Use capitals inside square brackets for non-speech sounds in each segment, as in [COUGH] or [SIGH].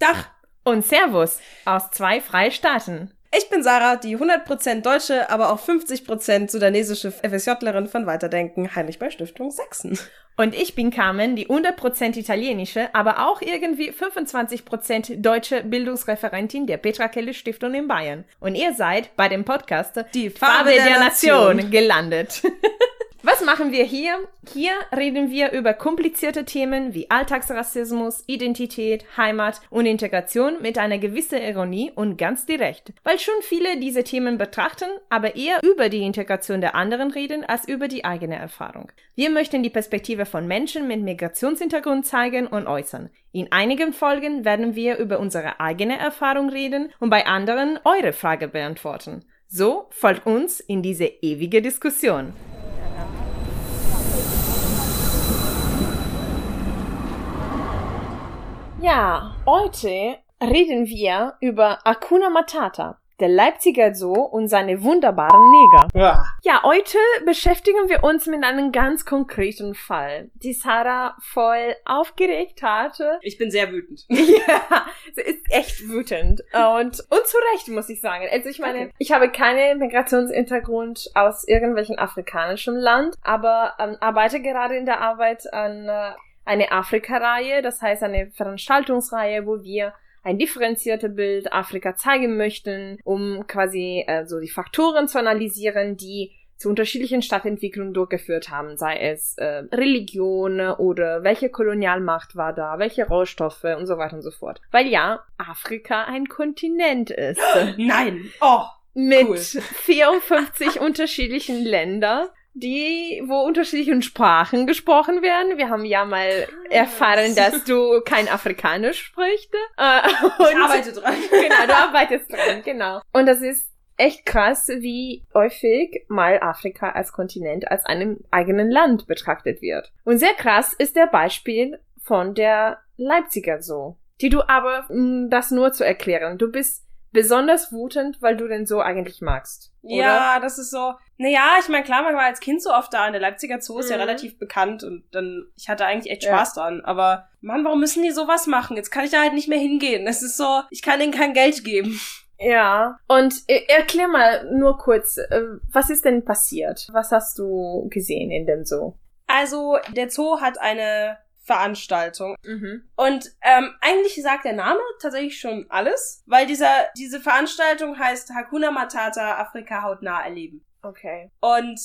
Dach. Und Servus aus zwei Freistaaten. Ich bin Sarah, die 100% deutsche, aber auch 50% sudanesische FSJlerin von Weiterdenken, Heinrich bei Stiftung Sachsen. Und ich bin Carmen, die 100% italienische, aber auch irgendwie 25% deutsche Bildungsreferentin der Petra Kelle Stiftung in Bayern. Und ihr seid bei dem Podcast Die Farbe der Nation. gelandet. [LAUGHS] Was machen wir hier? Hier reden wir über komplizierte Themen wie Alltagsrassismus, Identität, Heimat und Integration mit einer gewissen Ironie und ganz direkt. Weil schon viele diese Themen betrachten, aber eher über die Integration der anderen reden als über die eigene Erfahrung. Wir möchten die Perspektive von Menschen mit Migrationshintergrund zeigen und äußern. In einigen Folgen werden wir über unsere eigene Erfahrung reden und bei anderen eure Frage beantworten. So folgt uns in diese ewige Diskussion. Ja, heute reden wir über Akuna Matata, der Leipziger Zoo und seine wunderbaren Neger. Ja. Ja, heute beschäftigen wir uns mit einem ganz konkreten Fall, die Sarah voll aufgeregt hatte. Ich bin sehr wütend. [LAUGHS] Ja, sie ist echt wütend. Und, und zu Recht, muss ich sagen. Also ich meine, Okay. ich habe keinen Migrationshintergrund aus irgendwelchem afrikanischen Land, aber ähm, arbeite gerade in der Arbeit an äh, eine Afrika-Reihe, das heißt eine Veranstaltungsreihe, wo wir ein differenziertes Bild Afrika zeigen möchten, um quasi äh, so die Faktoren zu analysieren, die zu unterschiedlichen Stadtentwicklungen durchgeführt haben, sei es äh, Religion oder welche Kolonialmacht war da, welche Rohstoffe und so weiter und so fort. Weil ja, Afrika ein Kontinent ist. [GASPS] Nein. Oh. Mit Cool. 54 [LAUGHS] unterschiedlichen Ländern, die, wo unterschiedlichen Sprachen gesprochen werden. Wir haben ja mal erfahren, dass du kein Afrikanisch sprichst. Äh, Ich und- arbeite dran. [LAUGHS] genau, du arbeitest dran, genau. Und das ist echt krass, wie häufig mal Afrika als Kontinent, als einem eigenen Land betrachtet wird. Und sehr krass ist der Beispiel von der Leipziger Zoo, die du aber, um das nur zu erklären, du bist besonders wutend, weil du den Zoo eigentlich magst. Oder? Ja, das ist so. Naja, ich meine, klar, man war als Kind so oft da. Und der Leipziger Zoo ist ja Mhm. relativ bekannt und dann, ich hatte eigentlich echt Ja. Spaß dran. Aber, Mann, warum müssen die sowas machen? Jetzt kann ich da halt nicht mehr hingehen. Das ist so, ich kann ihnen kein Geld geben. Ja. Und äh, erklär mal nur kurz, äh, was ist denn passiert? Was hast du gesehen in dem Zoo? Also, der Zoo hat eine Veranstaltung. Mhm. Und ähm, eigentlich sagt der Name tatsächlich schon alles, weil dieser, diese Veranstaltung heißt Hakuna Matata Afrika hautnah erleben. Okay. Und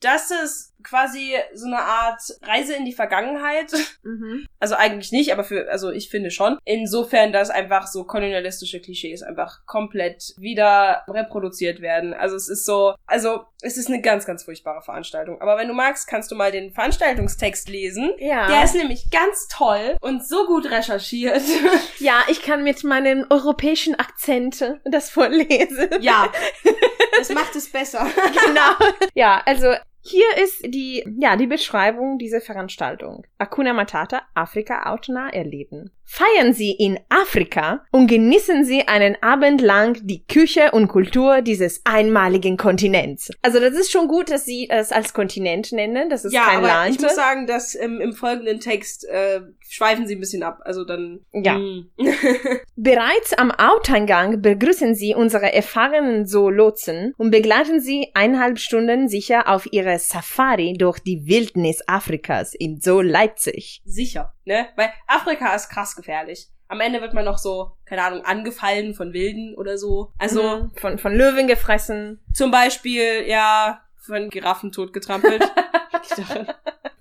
das ist quasi so eine Art Reise in die Vergangenheit. [LAUGHS] Mhm. Also eigentlich nicht, aber für, also ich finde schon. Insofern, dass einfach so kolonialistische Klischees einfach komplett wieder reproduziert werden. Also es ist so, also es ist eine ganz, ganz furchtbare Veranstaltung. Aber wenn du magst, kannst du mal den Veranstaltungstext lesen. Ja. Der ist nämlich ganz toll und so gut recherchiert. [LAUGHS] Ja, ich kann mit meinem europäischen Akzent das vorlesen. ja, [LAUGHS] das macht es besser. genau. [LAUGHS] Ja, also hier ist die, ja, die Beschreibung dieser Veranstaltung. Akuna Matata, Afrika hautnah erleben. Feiern Sie in Afrika und genießen Sie einen Abend lang die Küche und Kultur dieses einmaligen Kontinents. Also das ist schon gut, dass Sie es als Kontinent nennen. Das ist ja, kein aber Land. ich muss sagen, dass im, im folgenden Text äh, schweifen sie ein bisschen ab. Also dann. Ja. Mm. [LAUGHS] [LAUGHS] Bereits am Haupteingang begrüßen Sie unsere erfahrenen Zoolotsen und begleiten Sie eineinhalb Stunden sicher auf Ihre Safari durch die Wildnis Afrikas im Zoo Leipzig. Sicher, ne? Weil Afrika ist krass gefährlich. Am Ende wird man noch so, keine Ahnung, angefallen von Wilden oder so. Also Mhm. von, von Löwen gefressen. zum Beispiel, ja, von Giraffen totgetrampelt. [LAUGHS]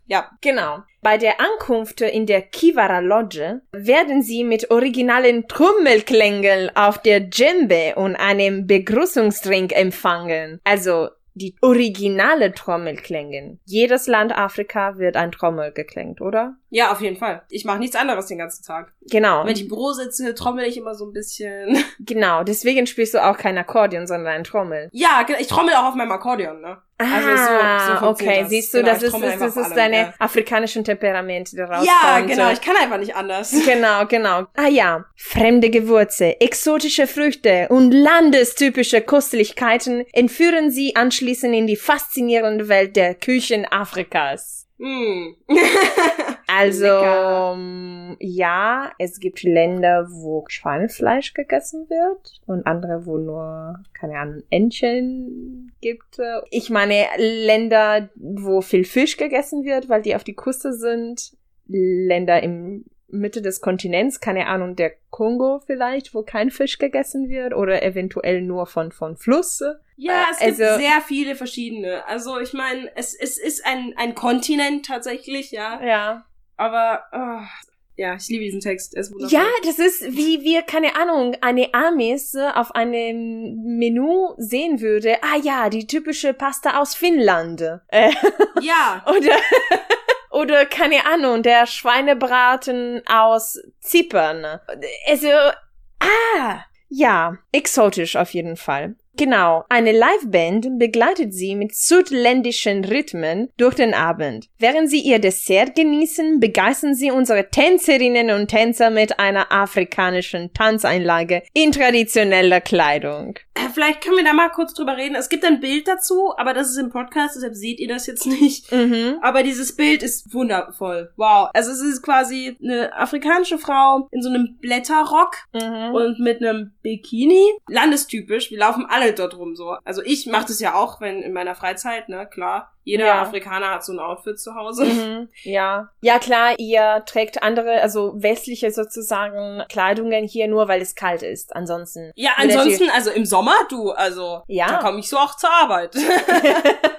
ja. Genau. Bei der Ankunft in der Kivara Lodge werden Sie mit originalen Trommelklängeln auf der Djembe und einem Begrüßungsdrink empfangen. Also die originale Trommelklängen. Jedes Land Afrika wird ein Trommel geklängt, oder? Ja, auf jeden Fall. Ich mache nichts anderes den ganzen Tag. Genau. Wenn ich im Büro sitze, trommel ich immer so ein bisschen. Genau. Deswegen spielst du auch kein Akkordeon, sondern ein Trommel. ja, ich trommel auch auf meinem Akkordeon, ne? Also so- so Ah, funktioniert okay. das. Siehst du, Genau, das ist, trommel das, ist deine ja. afrikanischen Temperament, die rauskommt. Ja, genau, ich kann einfach nicht anders. [LAUGHS] Genau, genau. Ah ja, fremde Gewürze, exotische Früchte und landestypische Köstlichkeiten entführen sie anschließend in die faszinierende Welt der Küchen Afrikas. Hm. [LAUGHS] Also, Lecker. ähm, ja, es gibt Länder, wo Schweinefleisch gegessen wird und andere, wo nur, keine Ahnung, Entchen gibt. Ich meine, Länder, wo viel Fisch gegessen wird, weil die auf die Küste sind. Länder im Mitte des Kontinents, keine Ahnung, der Kongo vielleicht, wo kein Fisch gegessen wird oder eventuell nur von, von Flüsse. Ja, es gibt Also- sehr viele verschiedene. Also ich meine, es, es ist ein, ein Kontinent tatsächlich, ja. Ja. Aber oh, ja, ich liebe diesen Text. Er ist wundervoll. Ja, das ist wie wir, keine Ahnung, eine Amis auf einem Menü sehen würde. Ah ja, die typische Pasta aus Finnland. Äh, ja. [LAUGHS] oder, oder keine Ahnung, der Schweinebraten aus Zypern. Also, ah, ja, exotisch auf jeden Fall. Genau, eine Liveband begleitet sie mit südländischen Rhythmen durch den Abend. Während sie ihr Dessert genießen, begeistern sie unsere Tänzerinnen und Tänzer mit einer afrikanischen Tanzeinlage in traditioneller Kleidung. Äh, Vielleicht können wir da mal kurz drüber reden. Es gibt ein Bild dazu, aber das ist im Podcast, deshalb seht ihr das jetzt [LAUGHS] nicht. Mhm. Aber dieses Bild ist wundervoll. Wow. Also es ist quasi eine afrikanische Frau in so einem Blätterrock Mhm. und mit einem Bikini. Landestypisch. Wir laufen alle dort rum so. Also ich mache das ja auch, wenn in meiner Freizeit, ne, klar. Jeder Ja. Afrikaner hat so ein Outfit zu Hause. Mhm, ja. Ja, klar, ihr trägt andere, also westliche sozusagen Kleidungen hier nur, weil es kalt ist. Ansonsten. Ja, ansonsten, also im Sommer, du, also Ja. da komme ich so auch zur Arbeit. [LAUGHS] [LAUGHS]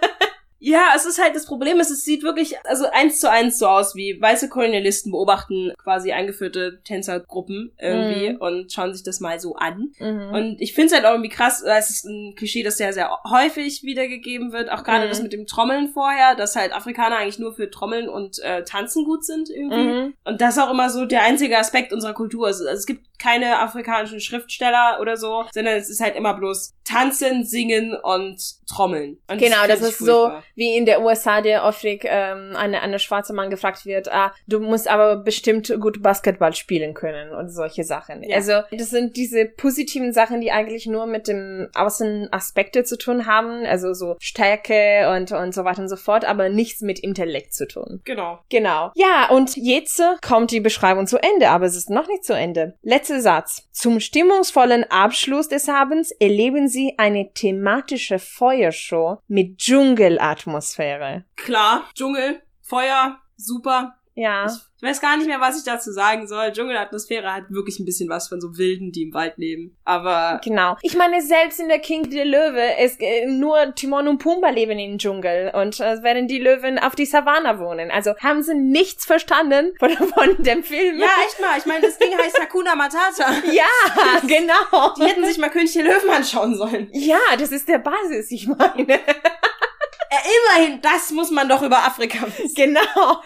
Ja, es ist halt das Problem, ist, es sieht wirklich also eins zu eins so aus, wie weiße Kolonialisten beobachten quasi eingeführte Tänzergruppen irgendwie Mhm. und schauen sich das mal so an. Mhm. Und ich finde es halt auch irgendwie krass, es ist ein Klischee, das sehr, sehr häufig wiedergegeben wird. Auch gerade Mhm. das mit dem Trommeln vorher, dass halt Afrikaner eigentlich nur für Trommeln und äh, Tanzen gut sind irgendwie. Mhm. Und das ist auch immer so der einzige Aspekt unserer Kultur. Also es gibt keine afrikanischen Schriftsteller oder so, sondern es ist halt immer bloß Tanzen, Singen und Trommeln. Und Genau, das ich ist so furchtbar. Wie in der USA, der oft ähm, eine, eine schwarze Mann gefragt wird, ah, du musst aber bestimmt gut Basketball spielen können und solche Sachen. Ja. Also das sind diese positiven Sachen, die eigentlich nur mit dem Außenaspekte zu tun haben, also so Stärke und, und so weiter und so fort, aber nichts mit Intellekt zu tun. Genau. Genau. Ja, und jetzt kommt die Beschreibung zu Ende, aber es ist noch nicht zu Ende. Letzter Satz. Zum stimmungsvollen Abschluss des Abends erleben Sie eine thematische Feuershow mit Dschungelatmosphäre. Klar, Dschungel, Feuer, super. Ja. Ich weiß gar nicht mehr, was ich dazu sagen soll. Dschungelatmosphäre hat wirklich ein bisschen was von so Wilden, die im Wald leben. Aber Genau. Ich meine, selbst in der King der Löwe ist äh, nur Timon und Pumba leben im Dschungel und äh, während die Löwen auf die Savanne wohnen. Also haben sie nichts verstanden [LAUGHS] von, von dem Film. ja, echt mal. Ich meine, das Ding heißt Hakuna Matata. [LAUGHS] ja, genau. Die hätten sich mal König der Löwen anschauen sollen. Ja, das ist der Basis, ich meine. [LAUGHS] Immerhin, das muss man doch über Afrika wissen. genau.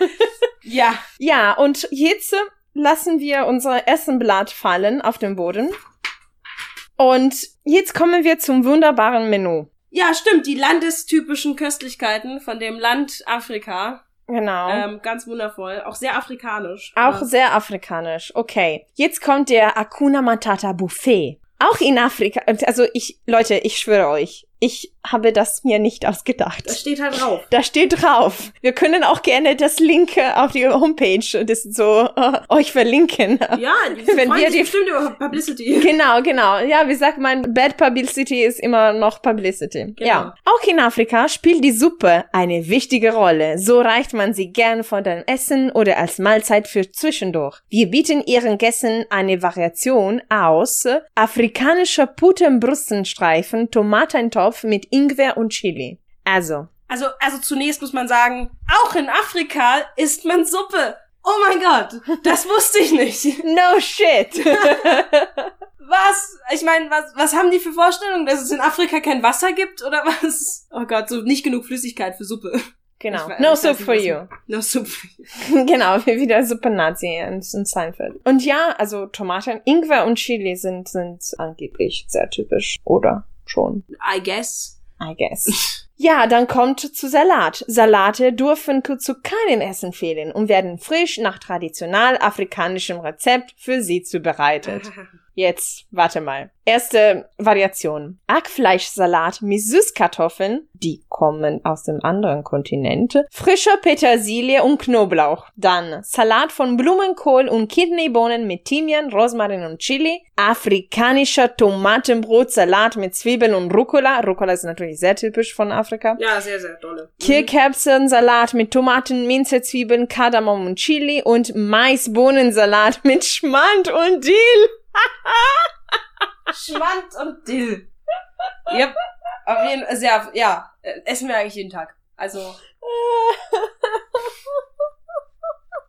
Ja. Ja, und jetzt lassen wir unser Essenblatt fallen auf den Boden. Und jetzt kommen wir zum wunderbaren Menü. Ja, stimmt. Die landestypischen Köstlichkeiten von dem Land Afrika. Genau. Ähm, ganz wundervoll. Auch sehr afrikanisch. Auch Ja. sehr afrikanisch. Okay. Jetzt kommt der Akuna Matata Buffet. Auch in Afrika. Also ich, Leute, ich schwöre euch, ich habe das mir nicht ausgedacht. Das steht halt drauf. Da steht drauf. Wir können auch gerne das Link auf die Homepage, das so äh, euch verlinken. Ja, die Wenn wir die- bestimmt über Publicity. [LAUGHS] Genau, genau. Ja, wie sagt man, Bad Publicity ist immer noch Publicity. Genau. Ja. Auch in Afrika spielt die Suppe eine wichtige Rolle. So reicht man sie gern vor dem Essen oder als Mahlzeit für zwischendurch. Wir bieten ihren Gästen eine Variation aus afrikanischer Putenbrüstenstreifen, Tomatentopf mit Ingwer und Chili. Also, Also, also zunächst muss man sagen, auch in Afrika isst man Suppe. Oh mein Gott, das [LAUGHS] wusste ich nicht. no shit. [LAUGHS] Was? Ich meine, was, was haben die für Vorstellungen, dass es in Afrika kein Wasser gibt oder was? Oh Gott, so nicht genug Flüssigkeit für Suppe. genau. We- No soup for you. No [LAUGHS] Suppe. genau, wie wieder Super-Nazi in, in Seinfeld. Und ja, also Tomaten, Ingwer und Chili sind, sind angeblich sehr typisch. Oder schon, I guess. I guess. [LAUGHS] Ja, dann kommt zu Salat. Salate dürfen zu keinem Essen fehlen und werden frisch nach traditional afrikanischem Rezept für sie zubereitet. [LAUGHS] Jetzt, warte mal. Erste Variation. Hackfleischsalat mit Süßkartoffeln, die kommen aus dem anderen Kontinent, frischer Petersilie und Knoblauch. Dann Salat von Blumenkohl und Kidneybohnen mit Thymian, Rosmarin und Chili, afrikanischer Tomatenbrotsalat mit Zwiebeln und Rucola. Rucola ist natürlich sehr typisch von Afrika. Ja, sehr, sehr dolle. Mhm. Kichererbsensalat mit Tomaten, Minze, Zwiebeln, Kardamom und Chili und Maisbohnensalat mit Schmand und Dill. Schmand und Dill. Yep. Auf jeden Fall, sehr, ja, essen wir eigentlich jeden Tag. Also,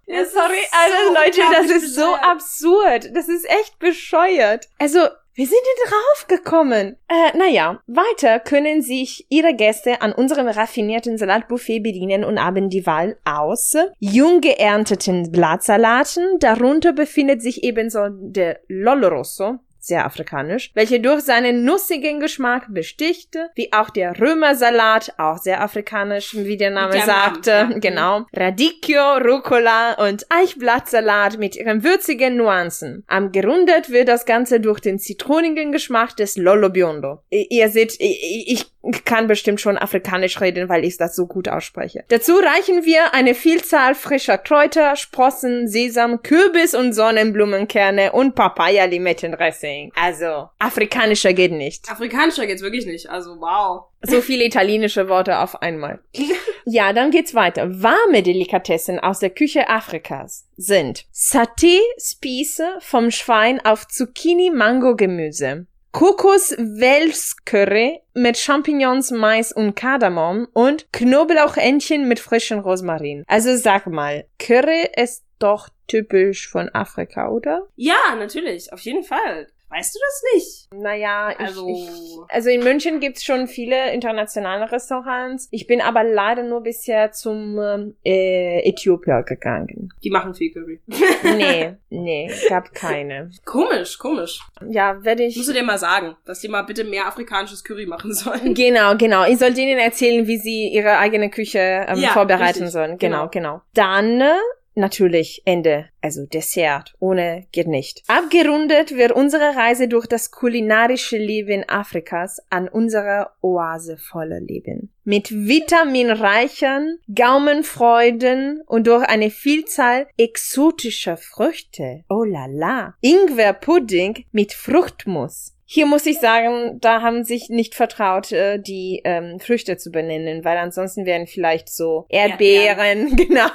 Ja, sorry, also so Leute, das ist so absurd. Das ist echt bescheuert. Also, wie sind die drauf gekommen? Äh, naja, weiter können sich Ihre Gäste an unserem raffinierten Salatbuffet bedienen und haben die Wahl aus jung geernteten Blattsalaten. Darunter befindet sich ebenso der Lollo Rosso, sehr afrikanisch, welche durch seinen nussigen Geschmack besticht, wie auch der Römersalat, auch sehr afrikanisch, wie der Name der sagte, ja. genau. Radicchio, Rucola und Eichblattsalat mit ihren würzigen Nuancen. Am gerundet wird das Ganze durch den zitronigen Geschmack des Lollo Biondo. Ihr seht, ich kann bestimmt schon afrikanisch reden, weil ich das so gut ausspreche. Dazu reichen wir eine Vielzahl frischer Kräuter, Sprossen, Sesam, Kürbis und Sonnenblumenkerne und Papaya-Limettendressing. Also, afrikanischer geht nicht. afrikanischer geht's wirklich nicht. Also, wow. So viele italienische Worte auf einmal. [LAUGHS] Ja, dann geht's weiter. Warme Delikatessen aus der Küche Afrikas sind Saté-Spieße vom Schwein auf Zucchini-Mango-Gemüse. Kokos-Wels-Curry mit Champignons, Mais und Kardamom und Knoblauchentchen mit frischem Rosmarin. Also sag mal, Curry ist doch typisch von Afrika, oder? Ja, natürlich. Auf jeden Fall. Weißt du das nicht? Naja, ich, Also- ich, also in München gibt's schon viele internationale Restaurants. Ich bin aber leider nur bisher zum ähm, äh, Äthiopier gegangen. Die machen viel Curry. Nee, [LAUGHS] nee, gab keine. Komisch, komisch. Ja, werde Musst ich. du dir mal sagen, dass die mal bitte mehr afrikanisches Curry machen sollen. Genau, genau. Ich sollte Ihnen erzählen, wie Sie Ihre eigene Küche ähm, Ja, vorbereiten richtig. sollen. Genau, Genau. genau. Dann äh, natürlich Ende, also Dessert. Ohne geht nicht. Abgerundet wird unsere Reise durch das kulinarische Leben Afrikas an unserer Oase voller Leben. Mit vitaminreichen Gaumenfreuden und durch eine Vielzahl exotischer Früchte. Oh la la. Ingwerpudding mit Fruchtmus. Hier muss ich sagen, da haben sich nicht vertraut, äh, die ähm, Früchte zu benennen, weil ansonsten wären vielleicht so Erdbeeren, [LAUGHS] genau,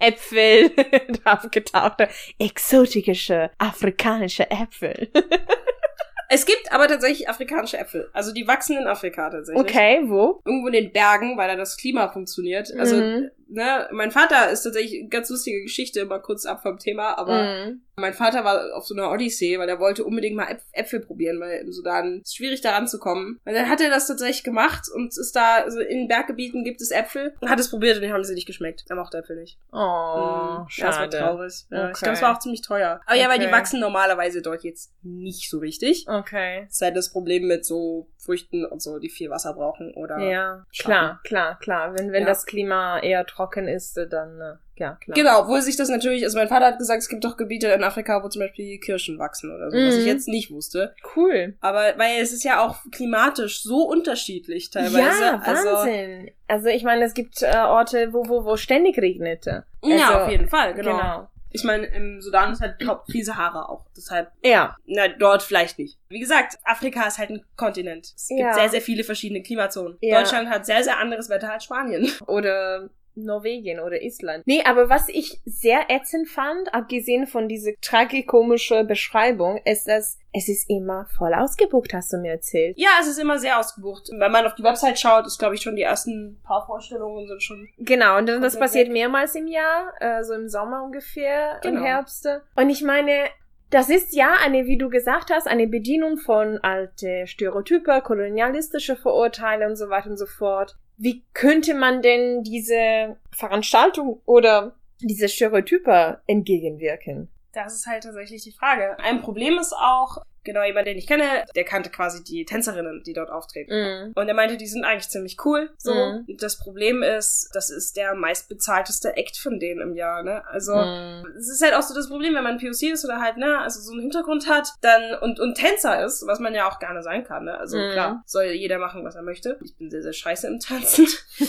Äpfel [LAUGHS] drauf getaucht, exotische afrikanische Äpfel. [LAUGHS] Es gibt aber tatsächlich afrikanische Äpfel. Also die wachsen in Afrika tatsächlich. Okay, wo? Irgendwo in den Bergen, weil da das Klima funktioniert. Also, Mhm. Ne, mein Vater ist tatsächlich eine ganz lustige Geschichte, mal kurz ab vom Thema, aber Mhm. mein Vater war auf so einer Odyssee, weil er wollte unbedingt mal Äpf Äpfel probieren, weil im Sudan ist schwierig da ranzukommen. Und dann hat er das tatsächlich gemacht und ist da, also in Berggebieten gibt es Äpfel. Und hat es probiert und den haben sie nicht geschmeckt. Er mochte Äpfel nicht. Oh, Mhm. Ja, das war schade. traurig. Ja, Ich Okay. glaube, es war auch ziemlich teuer. Aber ja, weil die Okay. wachsen normalerweise dort jetzt nicht so richtig. Okay. Das ist halt das Problem mit so Früchten und so, die viel Wasser brauchen oder. Ja, klar, klar, klar. Wenn, wenn Ja. das Klima eher trocken ist, dann, äh, ja, klar. Genau, obwohl sich das natürlich, also mein Vater hat gesagt, es gibt doch Gebiete in Afrika, wo zum Beispiel Kirschen wachsen oder so, was Mhm. ich jetzt nicht wusste. Cool. Aber weil es ist ja auch klimatisch so unterschiedlich teilweise. Ja, also, Wahnsinn. Also, ich meine, es gibt äh, Orte, wo, wo, wo ständig regnete. Ja, Also, auf jeden Fall, genau. Genau. Ich meine, im Sudan ist halt viel Sahara auch. Deshalb, Ja. na, dort vielleicht nicht. Wie gesagt, Afrika ist halt ein Kontinent. Es gibt Ja. sehr, sehr viele verschiedene Klimazonen. Ja. Deutschland hat sehr, sehr anderes Wetter als Spanien. Oder Norwegen oder Island. Nee, aber was ich sehr ätzend fand, abgesehen von dieser tragikomische Beschreibung, ist, dass es ist immer voll ausgebucht, hast du mir erzählt. Ja, es ist immer sehr ausgebucht. Wenn man auf die Website schaut, ist, glaube ich, schon die ersten paar Vorstellungen sind schon Genau, und dann, das passiert weg. mehrmals im Jahr, äh, so im Sommer ungefähr, im Genau. Herbst. Und ich meine, das ist ja eine, wie du gesagt hast, eine Bedienung von alte Stereotype, kolonialistische Vorurteile und so weiter und so fort. Wie könnte man denn diese Veranstaltung oder diese Stereotype entgegenwirken? Das ist halt tatsächlich die Frage. Ein Problem ist auch, genau jemand, den ich kenne, der kannte quasi die Tänzerinnen, die dort auftreten. Mhm. Und er meinte, die sind eigentlich ziemlich cool. So. Mhm. Das Problem ist, das ist der meistbezahlteste Act von denen im Jahr, ne? Also, Mhm. es ist halt auch so das Problem, wenn man POC ist oder halt, ne, also so einen Hintergrund hat, dann und, und Tänzer ist, was man ja auch gerne sein kann, ne? Also Mhm. klar, soll jeder machen, was er möchte. Ich bin sehr, sehr scheiße im Tanzen. [LAUGHS]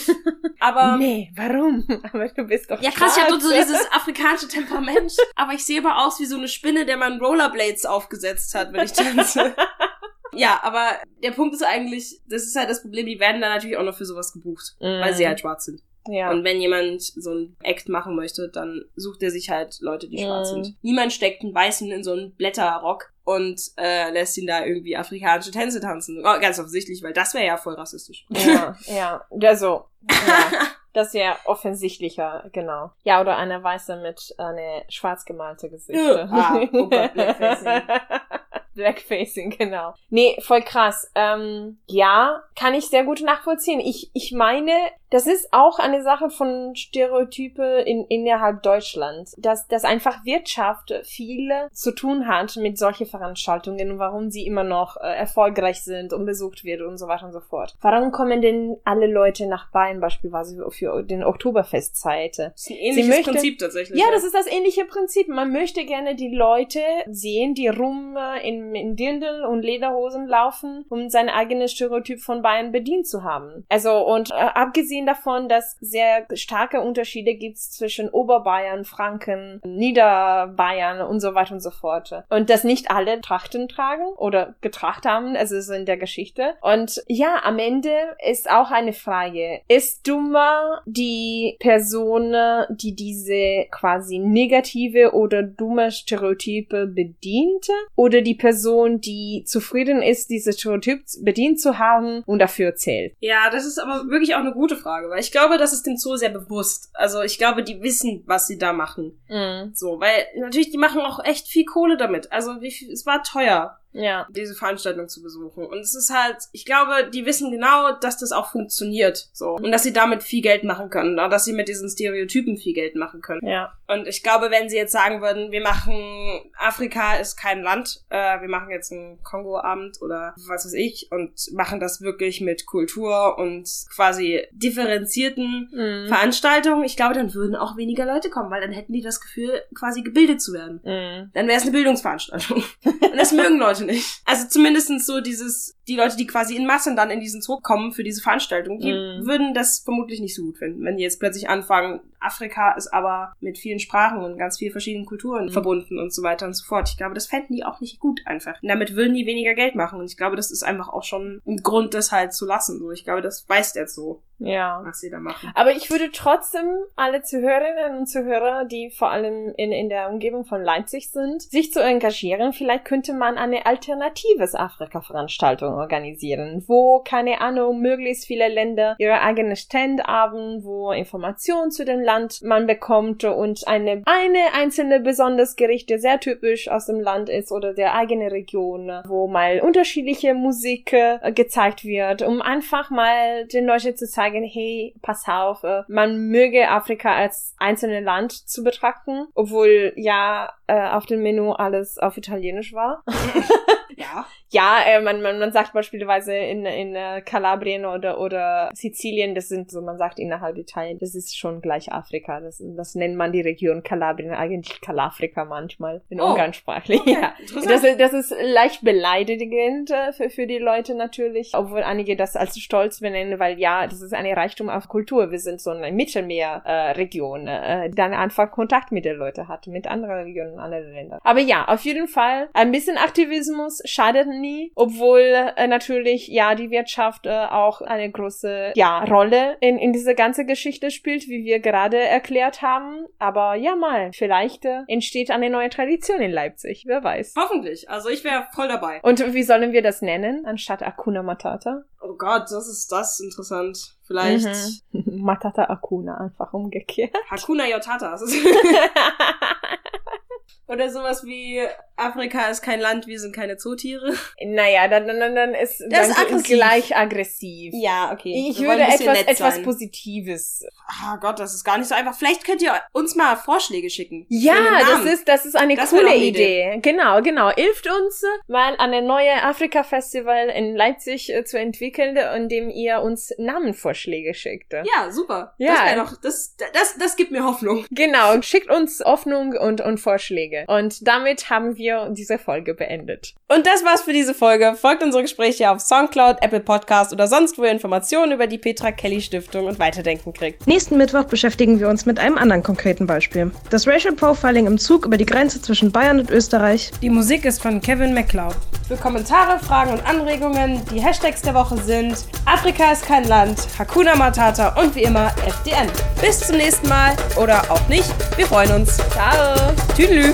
Aber. nee, warum? [LAUGHS] Aber du bist doch Ja, krass, ich habe so dieses afrikanische Temperament, [LAUGHS] aber ich sehe aber aus wie so eine Spinne, der man Rollerblades aufgesetzt hat, wenn ich tanze. [LAUGHS] ja, aber der Punkt ist eigentlich, das ist halt das Problem, die werden dann natürlich auch noch für sowas gebucht, Mhm. weil sie halt schwarz sind. Ja. Und wenn jemand so ein Act machen möchte, dann sucht er sich halt Leute, die schwarz Mhm. sind. Niemand steckt einen Weißen in so einen Blätterrock und äh, lässt ihn da irgendwie afrikanische Tänze tanzen. Oh, ganz offensichtlich, weil das wäre ja voll rassistisch. ja, [LAUGHS] ja. Also, ja. Das ist ja offensichtlicher, genau. Ja, oder eine Weiße mit eine schwarz gemalte Gesichter. Ah, oh Gott, [LAUGHS] Blackfacing. [LAUGHS] Genau. Nee, voll krass. Ähm, ja, kann ich sehr gut nachvollziehen. Ich, ich meine, das ist auch eine Sache von Stereotype in, innerhalb Deutschlands, dass, dass einfach Wirtschaft viel zu tun hat mit solchen Veranstaltungen und warum sie immer noch äh, erfolgreich sind und besucht wird und so weiter und so fort. Warum kommen denn alle Leute nach Bayern beispielsweise für den Oktoberfestzeit? Das ist ein ähnliches möchte- Prinzip tatsächlich. Ja, das ist das ähnliche Prinzip. Man möchte gerne die Leute sehen, die rum äh, in, in Dirndl und Lederhosen laufen, um sein eigenes Stereotyp von Bayern bedient zu haben. Also, und äh, abgesehen davon, dass sehr starke Unterschiede gibt zwischen Oberbayern, Franken, Niederbayern und so weiter und so fort. Und dass nicht alle Trachten tragen oder getracht haben, also so in der Geschichte. Und ja, am Ende ist auch eine Frage. Ist dummer die Person, die diese quasi negative oder dumme Stereotype bedient oder die Person, die zufrieden ist, diese Stereotyp bedient zu haben und dafür zählt? Ja, das ist aber wirklich auch eine gute Frage, weil ich glaube, das ist dem Zoo sehr bewusst. Also ich glaube, die wissen, was sie da machen. So, weil natürlich, die machen auch echt viel Kohle damit. Also wie viel, es war teuer, Ja. diese Veranstaltung zu besuchen. Und es ist halt, ich glaube, die wissen genau, dass das auch funktioniert. So. Und dass sie damit viel Geld machen können. Und dass sie mit diesen Stereotypen viel Geld machen können. Ja. Und ich glaube, wenn sie jetzt sagen würden, wir machen, Afrika ist kein Land, äh, wir machen jetzt einen Kongo-Abend oder was weiß ich und machen das wirklich mit Kultur und quasi differenzierten Mhm. Veranstaltungen, ich glaube, dann würden auch weniger Leute kommen, weil dann hätten die das Gefühl, quasi gebildet zu werden. Mhm. Dann wäre es eine Bildungsveranstaltung. [LAUGHS] Und das mögen Leute nicht. Also zumindestens so dieses, die Leute, die quasi in Massen dann in diesen Zoo kommen für diese Veranstaltung, die Mhm. würden das vermutlich nicht so gut finden, wenn die jetzt plötzlich anfangen, Afrika ist aber mit vielen Sprachen und ganz vielen verschiedenen Kulturen Mhm. verbunden und so weiter und so fort. Ich glaube, das fänden die auch nicht gut einfach. Und damit würden die weniger Geld machen. Und ich glaube, das ist einfach auch schon ein Grund, das halt zu lassen. So, ich glaube, das weiß der so, Ja. was sie da machen. Aber ich würde trotzdem alle Zuhörerinnen und Zuhörer, die vor allem in, in der Umgebung von Leipzig sind, sich zu engagieren. Vielleicht könnte man eine alternatives Afrika-Veranstaltung organisieren, wo, keine Ahnung, möglichst viele Länder ihre eigene Stand haben, wo Informationen zu dem Land man bekommt und eine, eine einzelne besonders Gerichte sehr typisch aus dem Land ist oder der eigene Region, wo mal unterschiedliche Musik äh, gezeigt wird, um einfach mal den Leuten zu zeigen, hey, pass auf, äh, man möge Afrika als einzelne Land zu betrachten, obwohl ja äh, auf dem Menü alles auf Italienisch war. [LAUGHS] [LAUGHS] Ja. Ja, äh, man, man, man sagt beispielsweise in, in äh, Kalabrien oder, oder Sizilien, das sind so, man sagt innerhalb Italien, das ist schon gleich Afrika. Das, das nennt man die Region Kalabrien, eigentlich Kalafrika manchmal, in Oh, umgangssprachlich. okay, ja. Das, ist- das ist leicht beleidigend äh, für, für die Leute natürlich, obwohl einige das als stolz benennen, weil ja, das ist eine Reichtum auf Kultur. Wir sind so eine Mittelmeerregion, äh, äh, die dann einfach Kontakt mit den Leuten hat, mit anderen Regionen, anderen Ländern. Aber ja, auf jeden Fall, ein bisschen Aktivismus schadet nie, obwohl äh, natürlich ja die Wirtschaft äh, auch eine große ja Rolle in in diese ganze Geschichte spielt, wie wir gerade erklärt haben. Aber ja mal, vielleicht äh, entsteht eine neue Tradition in Leipzig, wer weiß. Hoffentlich. Also ich wäre voll dabei. Und wie sollen wir das nennen, anstatt Akuna Matata? Oh Gott, das ist das interessant. Vielleicht Mhm. [LAUGHS] Matata Akuna, einfach umgekehrt. Hakuna Yotata. [LAUGHS] [LAUGHS] Oder sowas wie Afrika ist kein Land, wir sind keine Zootiere. Naja, dann, dann, dann ist, Das dann ist aggressiv. gleich aggressiv. Ja, okay. Ich Wir würde etwas, etwas sein. Positives. Ah Gott, das ist gar nicht so einfach. Vielleicht könnt ihr uns mal Vorschläge schicken. Ja, das ist, das ist eine Das coole eine Idee. Genau, genau. Hilft uns, mal eine neue Afrika-Festival in Leipzig äh, zu entwickeln, indem ihr uns Namenvorschläge schickt. Ja, super. Ja. Das wäre doch, das, das, das gibt mir Hoffnung. Genau, schickt uns Hoffnung und, und Vorschläge. Und damit haben wir diese Folge beendet. Und das war's für diese Folge. Folgt unsere Gespräche auf Soundcloud, Apple Podcast oder sonst wo ihr Informationen über die Petra Kelly Stiftung und Weiterdenken kriegt. Nächsten Mittwoch beschäftigen wir uns mit einem anderen konkreten Beispiel. Das Racial Profiling im Zug über die Grenze zwischen Bayern und Österreich. Die Musik ist von Kevin MacLeod. Für Kommentare, Fragen und Anregungen, die Hashtags der Woche sind Afrika ist kein Land, Hakuna Matata und wie immer FDN. Bis zum nächsten Mal oder auch nicht. Wir freuen uns. Ciao! Tüdelü.